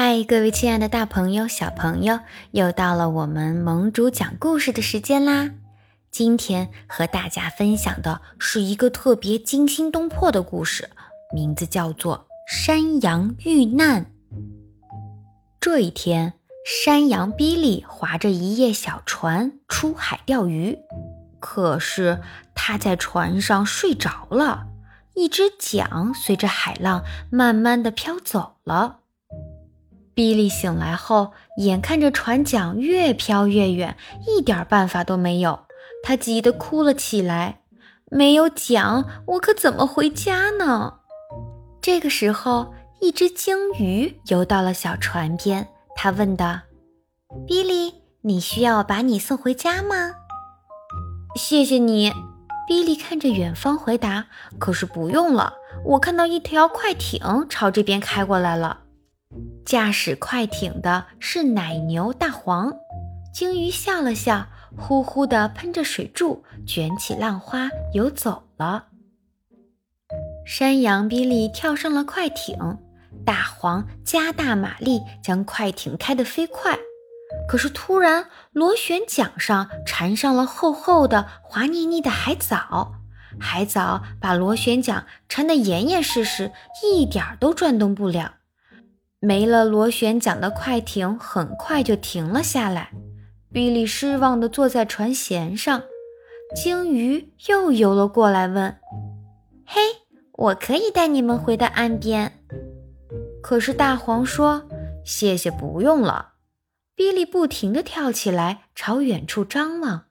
嗨，各位亲爱的大朋友、小朋友，又到了我们盟主讲故事的时间啦！今天和大家分享的是一个特别惊心动魄的故事，名字叫做《山羊遇难》。这一天，山羊比利划着一叶小船出海钓鱼，可是他在船上睡着了，一只桨随着海浪慢慢的飘走了。比利醒来后，眼看着船桨越飘越远，一点办法都没有，他急得哭了起来。没有桨，我可怎么回家呢？这个时候，一只鲸鱼游到了小船边，他问道：“比利，你需要把你送回家吗？”“谢谢你。”比利看着远方回答。“可是不用了，我看到一条快艇朝这边开过来了。”驾驶快艇的是奶牛大黄，鲸鱼笑了笑，呼呼地喷着水柱，卷起浪花游走了。山羊比利跳上了快艇，大黄加大马力将快艇开得飞快。可是突然，螺旋桨上缠上了厚厚的、滑腻腻的海藻，海藻把螺旋桨缠得严严实实，一点儿都转动不了。没了螺旋桨的快艇很快就停了下来。比利失望地坐在船舷上。鲸鱼又游了过来，问：“嘿，我可以带你们回到岸边。”可是大黄说：“谢谢，不用了。”比利不停地跳起来，朝远处张望。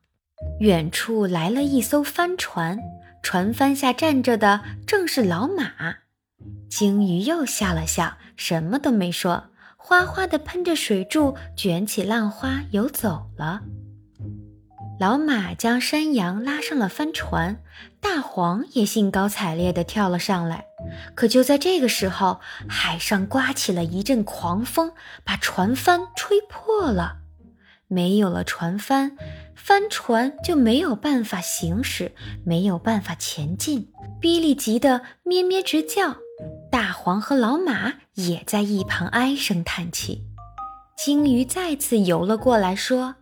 远处来了一艘帆船，船帆下站着的正是老马。鲸鱼又笑了笑，什么都没说，哗哗地喷着水柱，卷起浪花游走了。老马将山羊拉上了帆船，大黄也兴高采烈地跳了上来。可就在这个时候，海上刮起了一阵狂风，把船帆吹破了。没有了船帆，帆船就没有办法行驶，没有办法前进。比利急得咩咩直叫。大黄和老马也在一旁唉声叹气。鲸鱼再次游了过来，说：“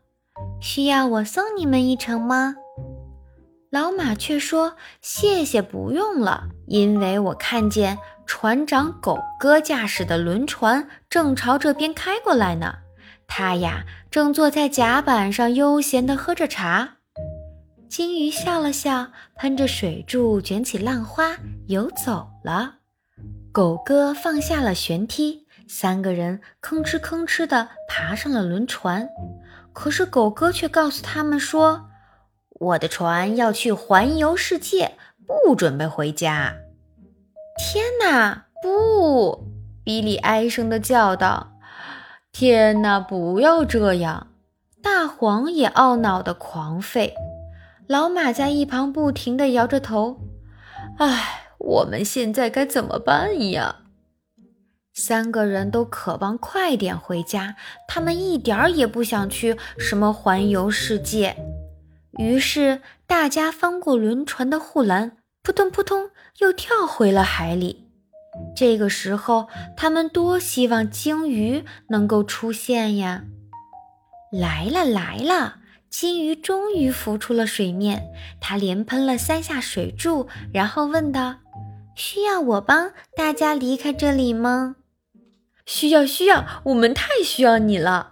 需要我送你们一程吗？”老马却说：“谢谢，不用了，因为我看见船长狗哥驾驶的轮船正朝这边开过来呢。他呀，正坐在甲板上悠闲地喝着茶。”鲸鱼笑了笑，喷着水柱，卷起浪花，游走了。狗哥放下了舷梯，三个人吭哧吭哧地爬上了轮船。可是狗哥却告诉他们说：“我的船要去环游世界，不准备回家。”天哪，不！比利哀声地叫道：“天哪，不要这样！”大黄也懊恼地狂吠。老马在一旁不停地摇着头：“唉。”我们现在该怎么办呀？三个人都渴望快点回家，他们一点儿也不想去什么环游世界。于是大家翻过轮船的护栏，扑通扑通又跳回了海里。这个时候，他们多希望鲸鱼能够出现呀！来了来了，鲸鱼终于浮出了水面，它连喷了三下水柱，然后问道。需要我帮大家离开这里吗？需要，需要，我们太需要你了！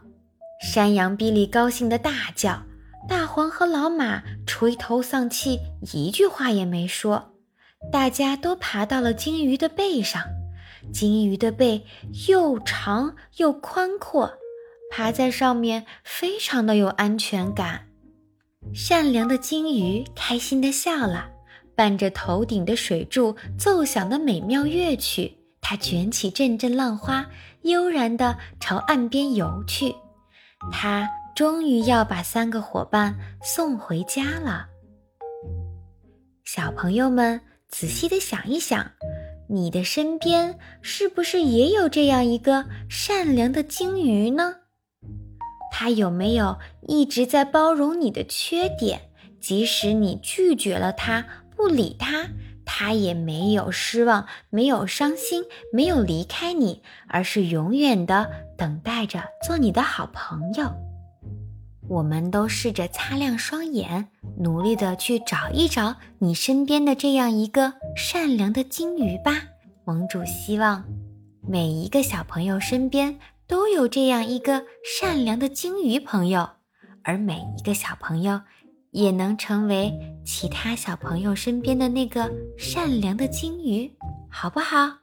山羊比利高兴的大叫。大黄和老马垂头丧气，一句话也没说。大家都爬到了鲸鱼的背上，鲸鱼的背又长又宽阔，爬在上面非常的有安全感。善良的鲸鱼开心的笑了。伴着头顶的水柱奏响的美妙乐曲，它卷起阵阵浪花，悠然地朝岸边游去。它终于要把三个伙伴送回家了。小朋友们，仔细地想一想，你的身边是不是也有这样一个善良的鲸鱼呢？它有没有一直在包容你的缺点，即使你拒绝了它？不理他，他也没有失望，没有伤心，没有离开你，而是永远的等待着做你的好朋友。我们都试着擦亮双眼，努力的去找一找你身边的这样一个善良的金鱼吧。盟主希望每一个小朋友身边都有这样一个善良的金鱼朋友，而每一个小朋友。也能成为其他小朋友身边的那个善良的鲸鱼，好不好？